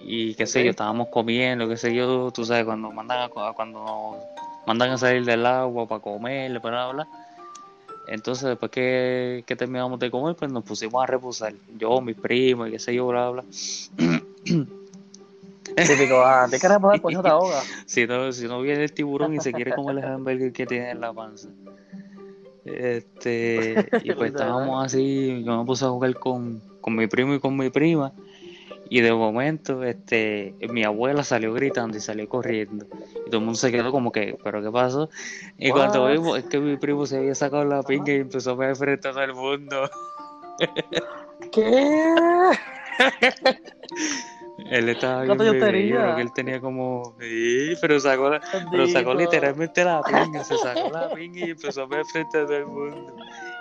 y qué sé yo, estábamos comiendo, qué sé yo, tú sabes, cuando mandan a, cuando mandan a salir del agua para comer, para hablar. Entonces, después que, que terminamos de comer, pues nos pusimos a reposar. Yo, mis primos, y qué sé yo, bla, bla. Típico, ah, te quieres pasar por eso te ahoga. Si no, si no viene el tiburón y se quiere comer el hamburger que tiene en la panza. Este, y pues estábamos así, yo me puse a jugar con, con mi primo y con mi prima. Y de momento, este, mi abuela salió gritando y salió corriendo. Y todo el mundo se quedó como que, ¿pero qué pasó? Y cuando vimos, es que mi primo se había sacado la pinga y empezó a ver frente a todo el mundo. ¿Qué? Él estaba bien ¿Cuántos años bebé, que él tenía como, sí, pero sacó la, Pero sacó literalmente la pinga, se sacó la pinga y empezó a ver frente a todo el mundo.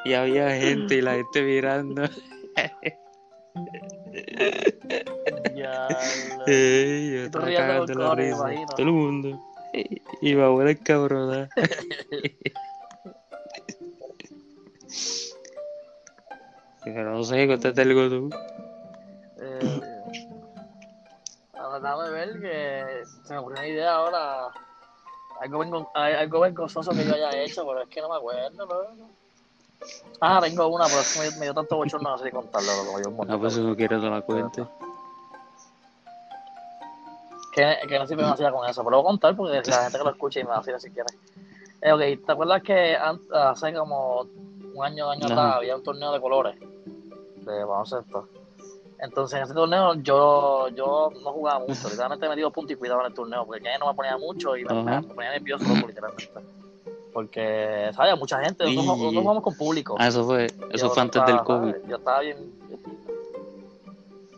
Y había gente y la gente mirando. Ya, Ey, yo estaba cagando la risa. imagino. Todo el mundo. Y- mi abuela es cabrona. Pero no sé, cuéntate algo tú. Eh, ahora déjame ver que se me ocurrió una idea ahora. Algo, algo vergonzoso que yo haya hecho, pero es que no me acuerdo, ¿no? Ah, tengo una, pero es que me, dio tanto bochorno no sé si contarlo, un montón Ah, pues si no quieres no la cuente. que, que no siempre me hacía con eso, pero lo voy a contar porque la gente que lo escuche y me vacila si quiere. Eh, ok, ¿te acuerdas que hace como un año, año atrás había un torneo de colores de baloncesto? Entonces en ese torneo yo, yo no jugaba mucho, literalmente me dio punto y cuidado en el torneo, porque no me ponía mucho y me, me ponía nervioso, literalmente. Porque, ¿sabes? Mucha gente, nosotros, Y- nosotros jugamos con público. Ah, eso fue, eso fue antes del COVID. ¿sabes? Yo estaba bien.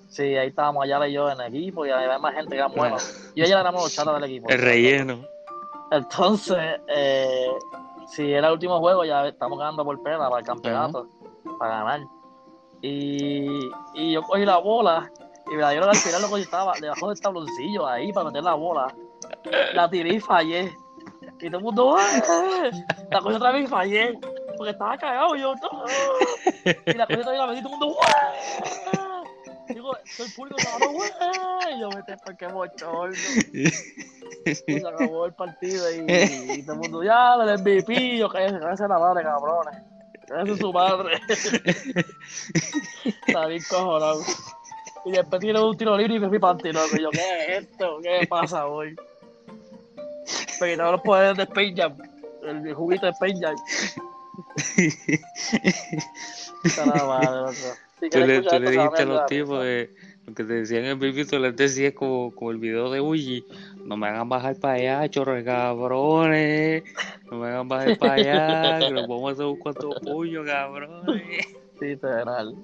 Sí, ahí estábamos allá y yo en el equipo y había más gente que eran buenos. Y ella éramos los chatos del equipo. El relleno. Entonces, eh, si era el último juego, ya estamos ganando por pena para el campeonato, para ganar. Y, y yo cogí la bola y me la dieron al final, lo que yo estaba debajo del tabloncillo ahí para meter la bola. La tiré y fallé. Y todo el mundo, ¡eh! La cogí otra vez y fallé. Porque estaba cagado yo. Y la cogí otra vez la metí todo el mundo, ¡eh! Digo, el público estaba, ¡eh! Y yo, vete, ¿por qué bochorno? Y se acabó el partido y, y todo el mundo, ya, del MVP, yo cállese, cállese la madre, cabrones. Cállese su madre. Está bien cojonado. Y después tiene un tiro libre y me fui para el tiro. Y yo, ¿qué es esto? ¿Qué pasa hoy? Me quitaron los poderes de Space Jam. El juguito de Space Jam. Nada. Si Tú le, tú esto, dijiste a los tipos de lo que te decían en Pipito, les decía como, como el video de Uji, no me hagan bajar para allá, chorro de cabrones, no me hagan bajar para allá, que nos vamos a hacer un cuanto puño, cabrones. Literal.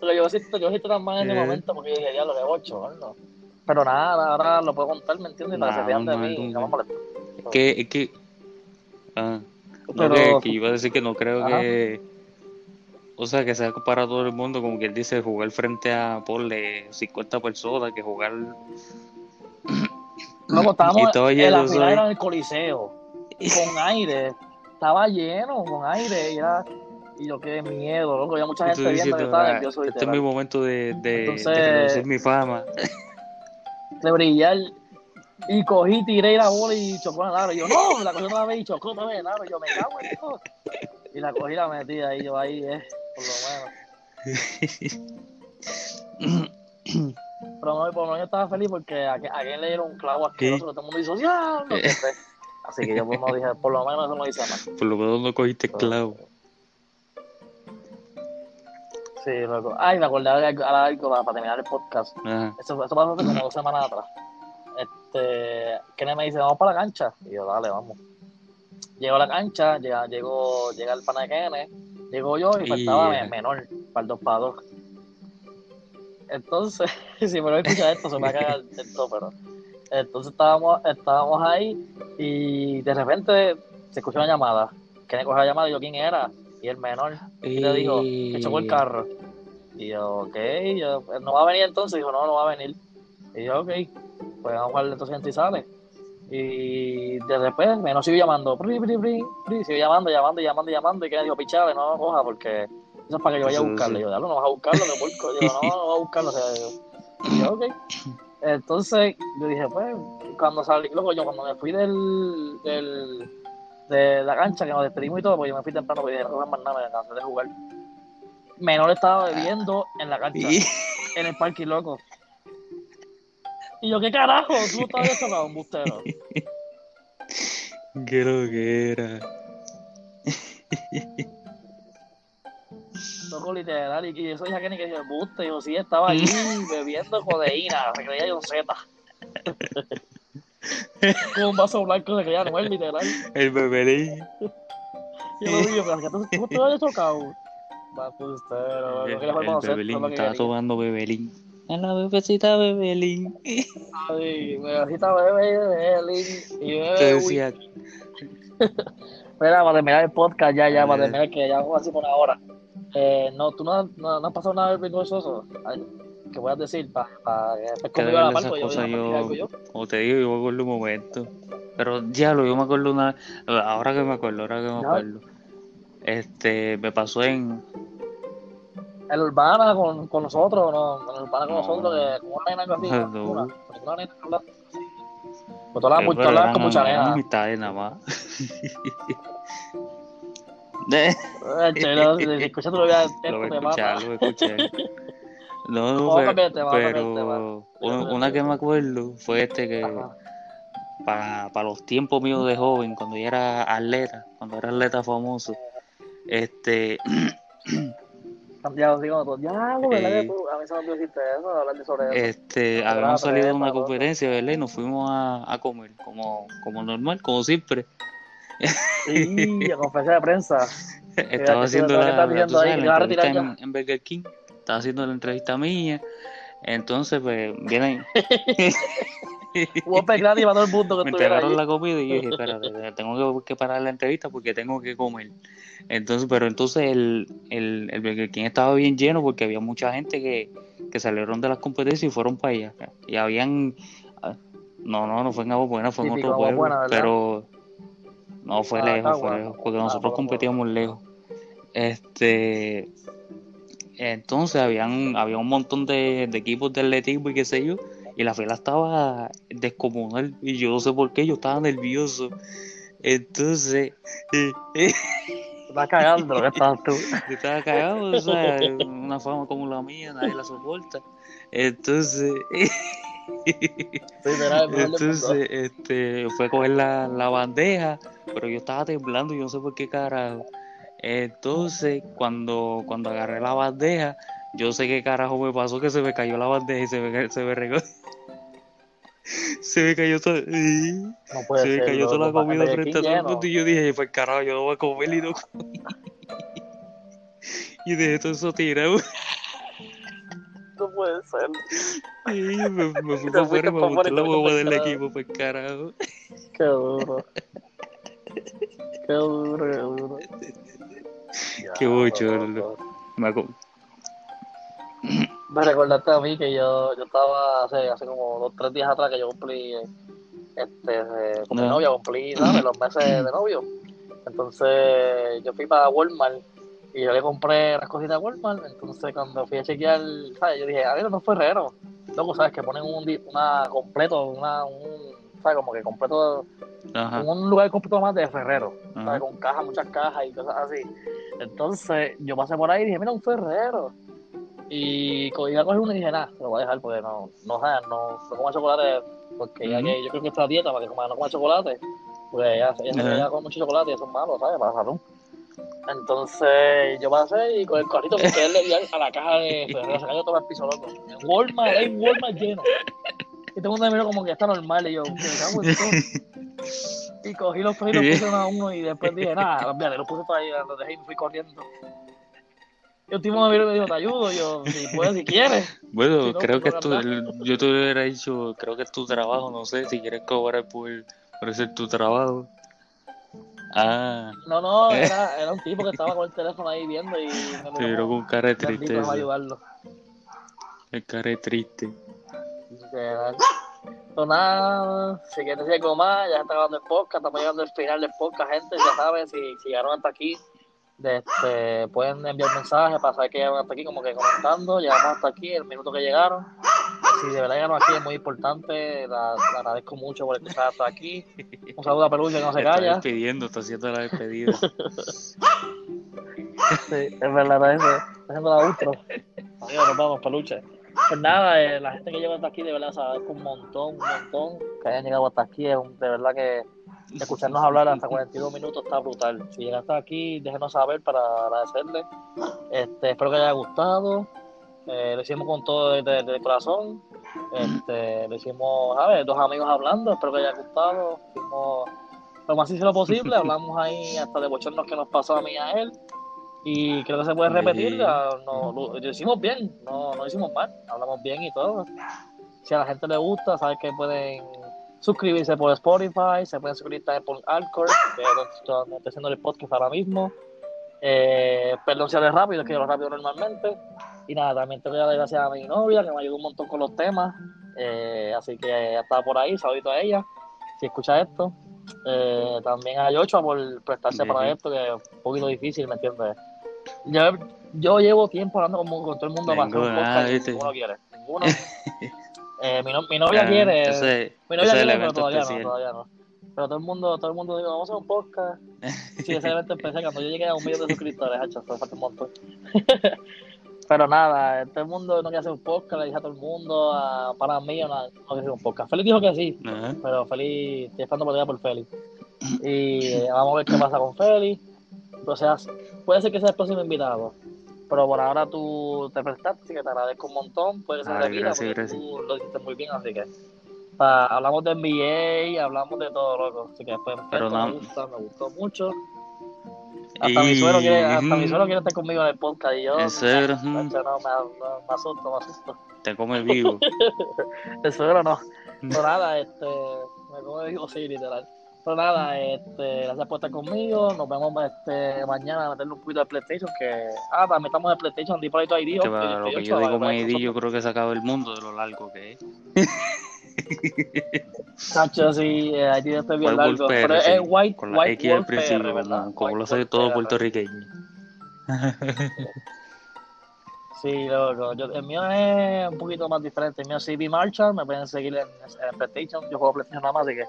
Pero yo siento, yo siento tan mal en ese Eh. momento porque dije, ya lo de 8, ¿no? Pero nada, ahora lo puedo contar, ¿me entiendes? Para que se vean de normal, mí, no me molesta. Es que, es que, ah, no, Pero- que, que iba a decir que no creo Ajá. que, o sea, que sea para todo el mundo, como que él dice, jugar frente a, ponle, 50 personas, que jugar, Luego estábamos en la final ¿sabes? era en el Coliseo, con aire, estaba lleno, con aire, y era, y yo qué miedo, loco, había mucha gente viendo, diciendo, estaba "Ah, nervioso, este es mi momento de, de, de Entonces- reducir mi fama. de brillar, y cogí, tiré la bola y chocó en el aro, y yo, no, la cogí otra vez y chocó otra vez en el aro, y yo, me cago en esto, y la cogí y la metí ahí, yo ahí, eh, por lo menos. Pero no, por lo menos yo estaba feliz porque a, a quien le dieron un clavo asqueroso, que todo el mundo hizo que fue. Así que yo pues, no dije, por lo menos eso no hice más. Por lo menos no cogiste clavo. Sí, loco. Ay, me acordé de algo, para, terminar el podcast. Ajá. Eso, eso pasó hace como dos semanas atrás. Este, Kenneth me dice, vamos para la cancha. Y yo, dale, vamos. Llego a la cancha, llega, llegó, llega el pana de Kenneth, llegó yo y faltaba me- menor, para el 2 para 2. Entonces, si me lo escucha esto, se me va a cagar el todo, pero. Entonces estábamos, estábamos ahí y de repente se escuchó una llamada. Kenneth cogió la llamada y yo, ¿quién era? Y el menor. Y le dijo, que chocó el carro. Y yo, ok, yo, ¿no va a venir entonces? Dijo, no, no va a venir. Y yo, ok, pues vamos a jugar entonces en sale. Y de repente me nos sigue llamando, pri, pri, pri, pri, sigue llamando, llamando, llamando, llamando. Y que dijo, pichale, no coja porque eso es para que yo vaya a buscarlo. Y yo, diablo, no vas a buscarlo, que porco. Yo, no, no vas a buscarlo. O sea, yo, y yo, ok. Entonces yo dije, pues, cuando salí, luego yo cuando me fui del, del, de la cancha, que nos despedimos y todo, porque yo me fui temprano, porque dije, no más nada, me cansé de jugar. Menor estaba bebiendo en la cancha, en el parque, loco. Y yo, ¿qué carajo? Tú no estabas tocado, un bustero. Qué lo que era. Loco, literal. Y, eso dije a Kenny que dice, buste. Yo, sí, estaba allí bebiendo codeína. Se creía yo Z. Con un vaso blanco se creía Noel, literal. El bebelín. Y yo lo vi, pero que tú, te habías tocado. Va, bustero, El, lo que le fue el conocer, bebelín que estaba tomando bebelín. A la bebecita bebelín. Ay, me agita bebé, bebé, Lin, y uy. decía, Espera, para terminar el podcast, ya, ya, para terminar, que ya vamos así por ahora. Eh, no, tú no, no, no has pasado nada vergonzoso. Ay, ¿Qué voy a decir? Para pa, que después que de conmigo a la verdad par, esas pues yo como te digo, yo me acuerdo un momento. Pero ya lo, yo me acuerdo una, ahora que me acuerdo, ahora que me acuerdo. Este, me pasó en, El Urbana con, con nosotros, no, el Urbana con No. nosotros, que como una nena así, No. una, nena que. Pues todas las con mucha nena. nada más. De- Eh, tu novia, lo voy a te escuchar, mata. lo voy a escuchar. No, no, pero, pero una, que me acuerdo fue este que Ajá. para, para los tiempos míos de joven, cuando yo era atleta, cuando era atleta famoso, este, Ya, digo, todo, ya, ¿verdad que Eh. tú? A mí se me olvidó eso, hablar de sobre eso. este, habíamos salido de una conferencia, ¿verdad? Y nos fuimos a, a comer, como, como normal, como siempre. Sí, a conferencia de prensa. Estaba sí, haciendo la, ahí, la en, en Burger King. Estaba haciendo la entrevista mía. Entonces, pues, vienen, gratis para todo el mundo que me entregaron la comida y yo dije, espérate, tengo que, parar la entrevista porque tengo que comer. Entonces, pero entonces el, el, el Burger King estaba bien lleno porque había mucha gente que, que salieron de las competencias y fueron para allá. Y habían, ah, no, no, no fue en Agua Buena, fue en otro pueblo, pero no fue Ah, lejos, está fue bueno. lejos, porque Ah, nosotros competíamos lejos. Este, entonces habían, había un montón de, de equipos de atletismo y qué sé yo, y la fila estaba descomunal, y yo no sé por qué, yo estaba nervioso. Entonces, eh, eh, Estás cagando, ¿qué estás tú? yo estaba cagado, o sea, una fama como la mía, nadie la soporta. Entonces, Entonces, este, fue a coger la, la bandeja, pero yo estaba temblando, yo no sé por qué carajo. Entonces, cuando, cuando agarré la bandeja, yo sé qué carajo me pasó, que se me cayó la bandeja y se me, se me regó. se me cayó. No puede se me cayó toda la comida frente a todo el mundo y yo dije, pues carajo, yo no voy a comer y no comí. y dejé todo eso tirado. No puede ser. Sí, me, me fui para afuera y me monté la boba del equipo, pues carajo. Qué duro. Qué duro, qué duro. Qué bochorno. Me, me recordaste a mí que yo, yo estaba hace, hace como dos tres días atrás que yo cumplí este, eh, con mi novia, cumplí los meses de novio. Entonces yo fui para Walmart y yo le compré las cositas a Walmart. Entonces cuando fui a chequear, ¿sabes? Yo dije, a ver, no ferrero. Luego, ¿sabes? Que ponen un una completo, una, un, ¿sabes? Como que completo, un lugar completo más de ferrero, ¿sabes? Con cajas, muchas cajas y cosas así. Entonces yo pasé por ahí y dije, mira, un ferrero. Y iba a coger uno y dije, nada, lo voy a dejar porque no, no, no, no, no como chocolate, porque ya que yo creo que está dieta para que coma, no coma chocolate, porque ya, ya, ya, ya come mucho chocolate y eso es malo, ¿sabes? Para salud. Entonces yo pasé y con el carrito porque él le dio a la caja de Ferrero, se cayó todo el piso loco. En Walmart, hay Walmart lleno. Y todo el mundo me miró como que está normal y yo, ¿qué cago en todo? Y cogí los fritos, puse uno a uno y después dije, nada, olvídate, los puse todo ahí, los dejé y me fui corriendo. Y un tipo me miró y me dijo, te ayudo, yo, si puedes, si quieres. Bueno, creo que es tu, yo te hubiera dicho, creo que es tu trabajo, no sé, si quieres cobrar por, por ese tu trabajo. Ah. No, no, era, era un tipo que estaba con el teléfono ahí viendo y me Pero con cara de triste. ayudarlo. El cara de triste. Pues nada, si quieres decir algo más, ya está grabando el podcast, estamos llegando al final del podcast, gente, ya saben, si, si llegaron hasta aquí, este, pueden enviar mensajes para saber que llegaron hasta aquí, como que comentando, llegamos hasta aquí, el minuto que llegaron. Si de verdad llegaron aquí es muy importante, la, agradezco mucho por estar hasta aquí. Un saludo a Peluche que no se calla. Despidiendo, está haciendo la despedida. sí, es verdad, está, está haciendo la outro. Adiós, nos vamos, Peluche. Pues nada, eh, la gente que llega hasta aquí de verdad agradezco un montón, un montón que hayan llegado hasta aquí. Es de verdad que escucharnos hablar hasta 42 minutos está brutal. Si llegaste aquí, déjenos saber para agradecerle. Este, espero que haya gustado. Eh, lo hicimos con todo desde, el corazón. Este, lo hicimos, a ver, dos amigos hablando. Espero que haya gustado. Hicimos lo más sincero posible. Hablamos ahí hasta de bochornos que nos pasó a mí y a él. Y creo que se puede repetir. No, lo, hicimos bien, no, no hicimos mal. Hablamos bien y todo. Si a la gente le gusta, sabes que pueden suscribirse por Spotify, se pueden suscribir también por Alcor, que estoy haciendo el podcast ahora mismo. Eh, perdón si rápido, es que yo rápido normalmente. Y nada, también te voy a dar gracias a mi novia, que me ayudó un montón con los temas. Eh, así que está por ahí, saludito a ella, si escucha esto. Eh, también a Yochoa por prestarse para esto, que es un poquito difícil, ¿me entiendes? Yo, yo llevo tiempo hablando con, con todo el mundo para hacer un podcast y ninguno quiere. Ninguno. Eh, mi, no, mi, novia ah, quiere. Ese, mi novia quiere, pero todavía no, todavía no. Pero todo el mundo, todo el mundo dice, vamos a hacer un podcast. Sí, ese evento empecé cuando yo llegué a un millón de suscriptores, hacho, fue falta un montón. pero nada, todo el mundo no quiere hacer un podcast, le dije a todo el mundo, a, para mí no, no quiere hacer un podcast. Félix dijo que sí, pero Félix, estoy esperando por por Félix. Y eh, vamos a ver qué pasa con Félix. O sea, puede ser que sea el próximo invitado pero por ahora tú te prestaste, así que te agradezco un montón. Puedes ser de porque tú lo hiciste muy bien, así que hablamos de NBA, hablamos de todo, loco. Así que pues, pero me gusta, me gustó mucho. Hasta, mi suegro quiere, hasta mi suegro quiere estar conmigo en el podcast y yo. ¿En serio? No, me, me, asusto, me asusto. Te come vivo. el suegro no. Pero nada, este, me come vivo, sí, literal. Pero nada, este, gracias por estar conmigo. Nos vemos este, mañana a meterle un poquito de PlayStation. Que, ah, también estamos en PlayStation, di por ahí ID. Que para lo que yo digo como ID, yo creo que se acaba el mundo de lo largo que es. Cacho, sí, ID está bien largo. pero es White, Con la white X al principio, como, como lo sabe todo puertorriqueño. Sí, loco. Yo, el mío es un poquito más diferente. El mío es CB Marshall. Me pueden seguir en, en PlayStation. Yo juego PlayStation nada más, así que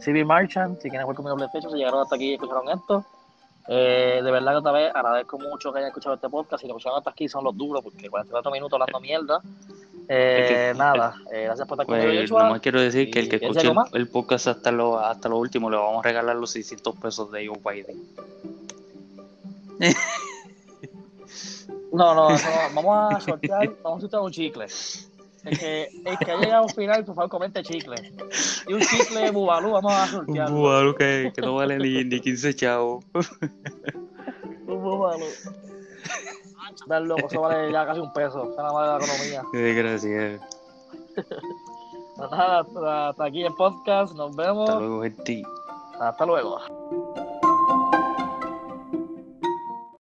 CB Marchand, si quieren jugar conmigo PlayStation, se llegaron hasta aquí y escucharon esto. Eh, de verdad que otra vez agradezco mucho que hayan escuchado este podcast. Si lo escucharon hasta aquí son los duros, porque 44 minutos hablando mierda. Eh, nada, eh, gracias por estar conmigo, Pues nomás quiero decir que el que ¿Y quieres escuche el, podcast hasta lo, hasta lo último le vamos a regalar los 600 pesos de Joe Biden. No, no, no, vamos a sortear, vamos a sortear un chicle. El que, el que haya llegado al final, por favor, comente chicle. Y un chicle bubalú vamos a sortear. Un búbalo que, que no vale ni, ni 15 chavos. Un bubalú. Dar loco, eso vale ya casi un peso. Eso nada más de la economía. Qué desgraciado. Pues nada, hasta, hasta aquí el podcast. Nos vemos. Hasta luego, gente. Hasta luego.